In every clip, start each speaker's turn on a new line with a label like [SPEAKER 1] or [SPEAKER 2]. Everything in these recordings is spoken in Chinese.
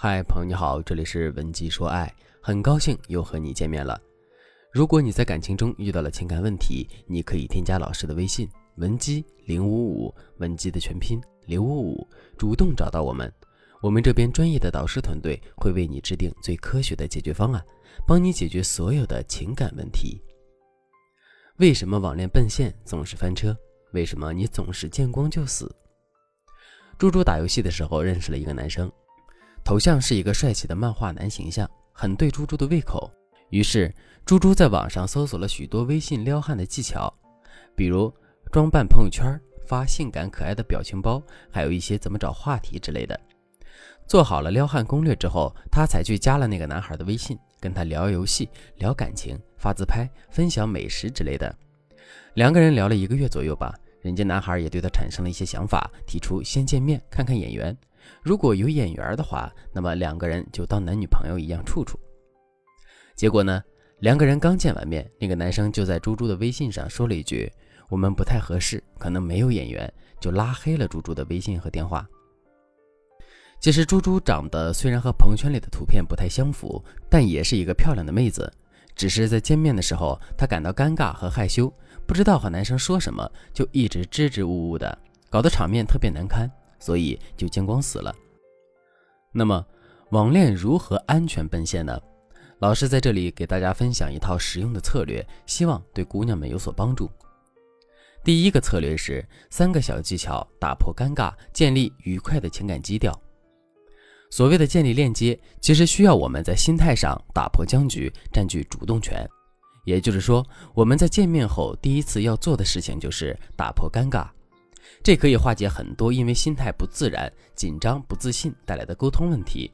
[SPEAKER 1] 嗨，朋友你好，这里是文姬说爱，很高兴又和你见面了。如果你在感情中遇到了情感问题，你可以添加老师的微信文姬零五五，文姬的全拼零五五，主动找到我们，我们这边专业的导师团队会为你制定最科学的解决方案，帮你解决所有的情感问题。为什么网恋奔现总是翻车？为什么你总是见光就死？猪猪打游戏的时候认识了一个男生。头像是一个帅气的漫画男形象，很对猪猪的胃口。于是，猪猪在网上搜索了许多微信撩汉的技巧，比如装扮朋友圈、发性感可爱的表情包，还有一些怎么找话题之类的。做好了撩汉攻略之后，他才去加了那个男孩的微信，跟他聊游戏、聊感情、发自拍、分享美食之类的。两个人聊了一个月左右吧，人家男孩也对他产生了一些想法，提出先见面看看眼缘。如果有眼缘的话，那么两个人就当男女朋友一样处处。结果呢，两个人刚见完面，那个男生就在猪猪的微信上说了一句：“我们不太合适，可能没有眼缘”，就拉黑了猪猪的微信和电话。其实猪猪长得虽然和朋友圈里的图片不太相符，但也是一个漂亮的妹子。只是在见面的时候，她感到尴尬和害羞，不知道和男生说什么，就一直支支吾吾的，搞得场面特别难堪。所以就见光死了。那么，网恋如何安全奔现呢？老师在这里给大家分享一套实用的策略，希望对姑娘们有所帮助。第一个策略是三个小技巧，打破尴尬，建立愉快的情感基调。所谓的建立链接，其实需要我们在心态上打破僵局，占据主动权。也就是说，我们在见面后第一次要做的事情就是打破尴尬。这可以化解很多因为心态不自然、紧张、不自信带来的沟通问题。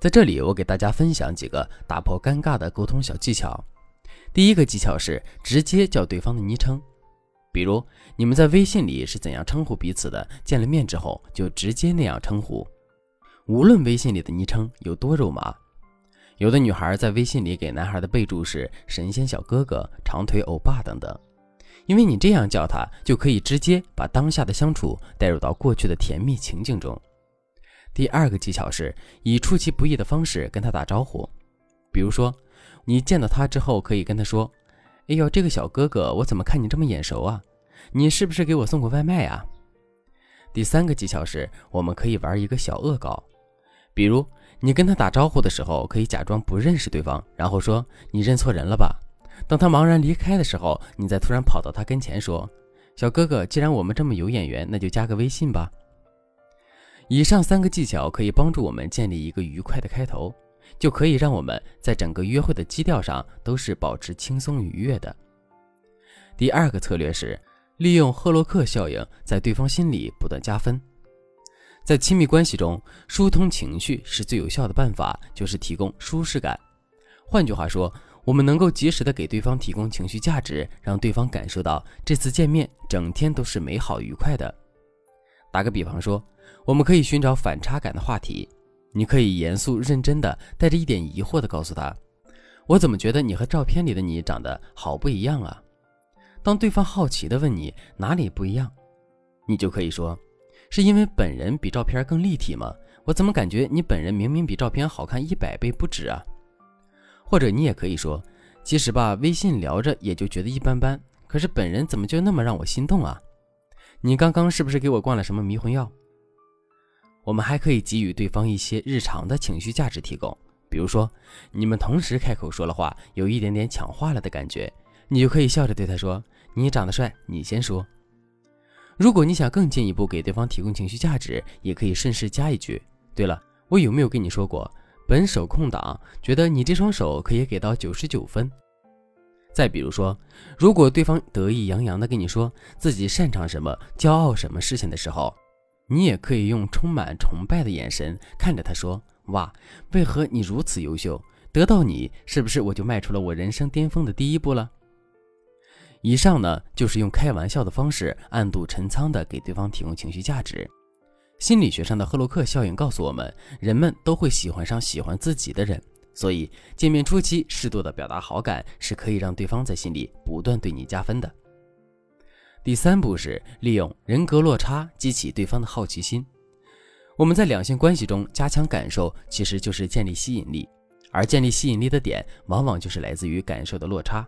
[SPEAKER 1] 在这里，我给大家分享几个打破尴尬的沟通小技巧。第一个技巧是直接叫对方的昵称，比如你们在微信里是怎样称呼彼此的，见了面之后就直接那样称呼。无论微信里的昵称有多肉麻，有的女孩在微信里给男孩的备注是“神仙小哥哥”“长腿欧巴”等等。因为你这样叫他，就可以直接把当下的相处带入到过去的甜蜜情境中。第二个技巧是以出其不意的方式跟他打招呼，比如说，你见到他之后，可以跟他说：“哎呦，这个小哥哥，我怎么看你这么眼熟啊？你是不是给我送过外卖啊？”第三个技巧是，我们可以玩一个小恶搞，比如你跟他打招呼的时候，可以假装不认识对方，然后说：“你认错人了吧？”等他茫然离开的时候，你再突然跑到他跟前说：“小哥哥，既然我们这么有眼缘，那就加个微信吧。”以上三个技巧可以帮助我们建立一个愉快的开头，就可以让我们在整个约会的基调上都是保持轻松愉悦的。第二个策略是利用赫洛克效应，在对方心里不断加分。在亲密关系中，疏通情绪是最有效的办法，就是提供舒适感。换句话说，我们能够及时的给对方提供情绪价值，让对方感受到这次见面整天都是美好愉快的。打个比方说，我们可以寻找反差感的话题，你可以严肃认真的带着一点疑惑的告诉他：“我怎么觉得你和照片里的你长得好不一样啊？”当对方好奇的问你哪里不一样，你就可以说：“是因为本人比照片更立体吗？我怎么感觉你本人明明比照片好看一百倍不止啊？”或者你也可以说，其实吧，微信聊着也就觉得一般般，可是本人怎么就那么让我心动啊？你刚刚是不是给我灌了什么迷魂药？我们还可以给予对方一些日常的情绪价值提供，比如说你们同时开口说了话，有一点点抢话了的感觉，你就可以笑着对他说：“你长得帅，你先说。”如果你想更进一步给对方提供情绪价值，也可以顺势加一句：“对了，我有没有跟你说过？”本手空档，觉得你这双手可以给到九十九分。再比如说，如果对方得意洋洋地跟你说自己擅长什么、骄傲什么事情的时候，你也可以用充满崇拜的眼神看着他说：“哇，为何你如此优秀？得到你，是不是我就迈出了我人生巅峰的第一步了？”以上呢，就是用开玩笑的方式暗度陈仓地给对方提供情绪价值。心理学上的赫洛克效应告诉我们，人们都会喜欢上喜欢自己的人，所以见面初期适度的表达好感是可以让对方在心里不断对你加分的。第三步是利用人格落差激起对方的好奇心。我们在两性关系中加强感受，其实就是建立吸引力，而建立吸引力的点，往往就是来自于感受的落差。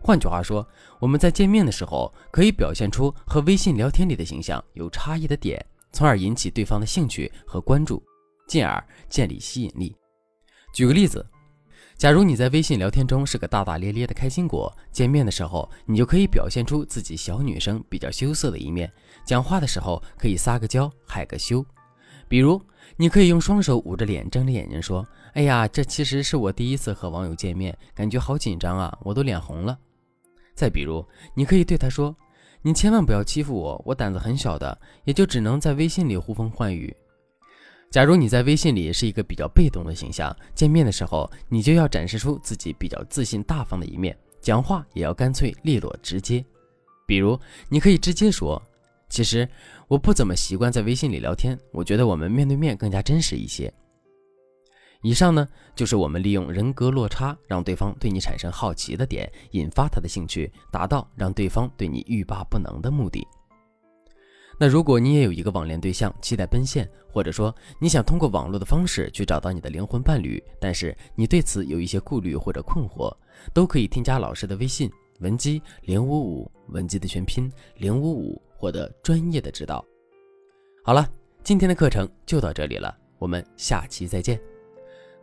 [SPEAKER 1] 换句话说，我们在见面的时候，可以表现出和微信聊天里的形象有差异的点，从而引起对方的兴趣和关注，进而建立吸引力。举个例子，假如你在微信聊天中是个大大咧咧的开心果，见面的时候，你就可以表现出自己小女生比较羞涩的一面，讲话的时候可以撒个娇，害个羞。比如，你可以用双手捂着脸，睁着眼睛说：“哎呀，这其实是我第一次和网友见面，感觉好紧张啊，我都脸红了。”再比如，你可以对他说：“你千万不要欺负我，我胆子很小的，也就只能在微信里呼风唤雨。”假如你在微信里是一个比较被动的形象，见面的时候，你就要展示出自己比较自信大方的一面，讲话也要干脆利落直接。比如，你可以直接说。其实我不怎么习惯在微信里聊天，我觉得我们面对面更加真实一些。以上呢，就是我们利用人格落差，让对方对你产生好奇的点，引发他的兴趣，达到让对方对你欲罢不能的目的。那如果你也有一个网恋对象，期待奔现，或者说你想通过网络的方式去找到你的灵魂伴侣，但是你对此有一些顾虑或者困惑，都可以添加老师的微信文姬零五五，文姬的全拼零五五。获得专业的指导。好了，今天的课程就到这里了，我们下期再见。